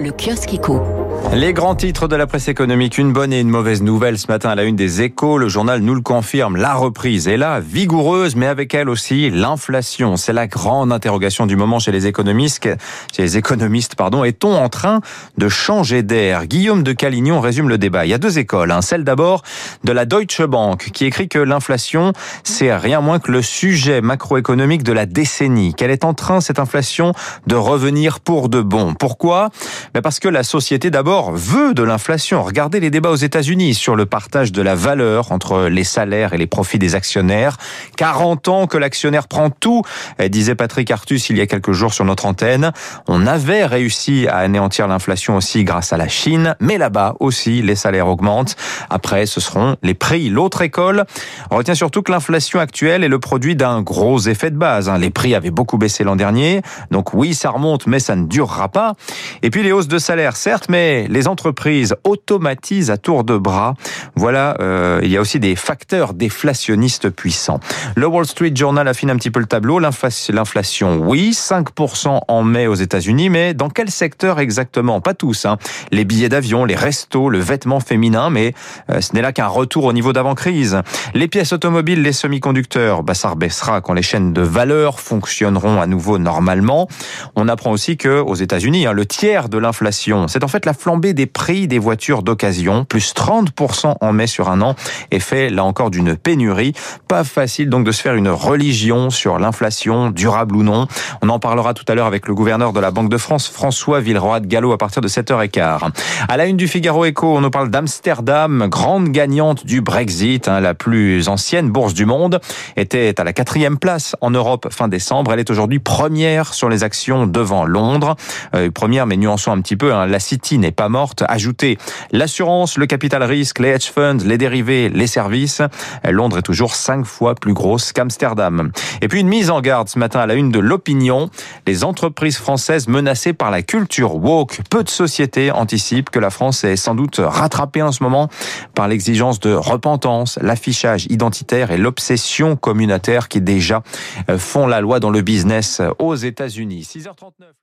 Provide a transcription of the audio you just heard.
Le kiosque. Les grands titres de la presse économique, une bonne et une mauvaise nouvelle ce matin à la une des échos. Le journal nous le confirme, la reprise est là, vigoureuse, mais avec elle aussi l'inflation. C'est la grande interrogation du moment chez les économistes. Chez les économistes, pardon. Est-on en train de changer d'air? Guillaume de Calignon résume le débat. Il y a deux écoles. Hein. Celle d'abord de la Deutsche Bank qui écrit que l'inflation, c'est rien moins que le sujet macroéconomique de la décennie. Qu'elle est en train, cette inflation, de revenir pour de bon? Pourquoi? Mais Parce que la société d'abord veut de l'inflation. Regardez les débats aux États-Unis sur le partage de la valeur entre les salaires et les profits des actionnaires. 40 ans que l'actionnaire prend tout, disait Patrick Artus il y a quelques jours sur notre antenne. On avait réussi à anéantir l'inflation aussi grâce à la Chine, mais là-bas aussi les salaires augmentent. Après, ce seront les prix. L'autre école retient surtout que l'inflation actuelle est le produit d'un gros effet de base. Hein. Les prix avaient beaucoup baissé l'an dernier, donc oui, ça remonte, mais ça ne durera pas. Et puis les hausses de salaire, certes, mais les entreprises automatisent à tour de bras. Voilà, euh, il y a aussi des facteurs déflationnistes puissants. Le Wall Street Journal affine un petit peu le tableau. L'inflation, oui, 5% en mai aux États-Unis, mais dans quel secteur exactement? Pas tous. Hein. Les billets d'avion, les restos, le vêtement féminin, mais euh, ce n'est là qu'un retour au niveau d'avant-crise. Les pièces automobiles, les semi-conducteurs, bah, ça rebaissera quand les chaînes de valeur fonctionneront à nouveau normalement. On apprend aussi que aux Hein, le tiers de l'inflation, c'est en fait la flambée des prix des voitures d'occasion, plus 30% en mai sur un an, et fait là encore d'une pénurie. Pas facile donc de se faire une religion sur l'inflation, durable ou non. On en parlera tout à l'heure avec le gouverneur de la Banque de France, François Villeroy de Gallo, à partir de 7h15. À la une du Figaro Echo, on nous parle d'Amsterdam, grande gagnante du Brexit, hein, la plus ancienne bourse du monde, était à la quatrième place en Europe fin décembre. Elle est aujourd'hui première sur les actions devant Londres. Euh, première, mais nuançons un petit peu, hein, la City n'est pas morte. Ajoutez l'assurance, le capital risque, les hedge funds, les dérivés, les services. Londres est toujours cinq fois plus grosse qu'Amsterdam. Et puis une mise en garde ce matin à la une de l'opinion. Les entreprises françaises menacées par la culture woke. Peu de sociétés anticipent que la France est sans doute rattrapée en ce moment par l'exigence de repentance, l'affichage identitaire et l'obsession communautaire qui déjà font la loi dans le business aux États-Unis. 6h39.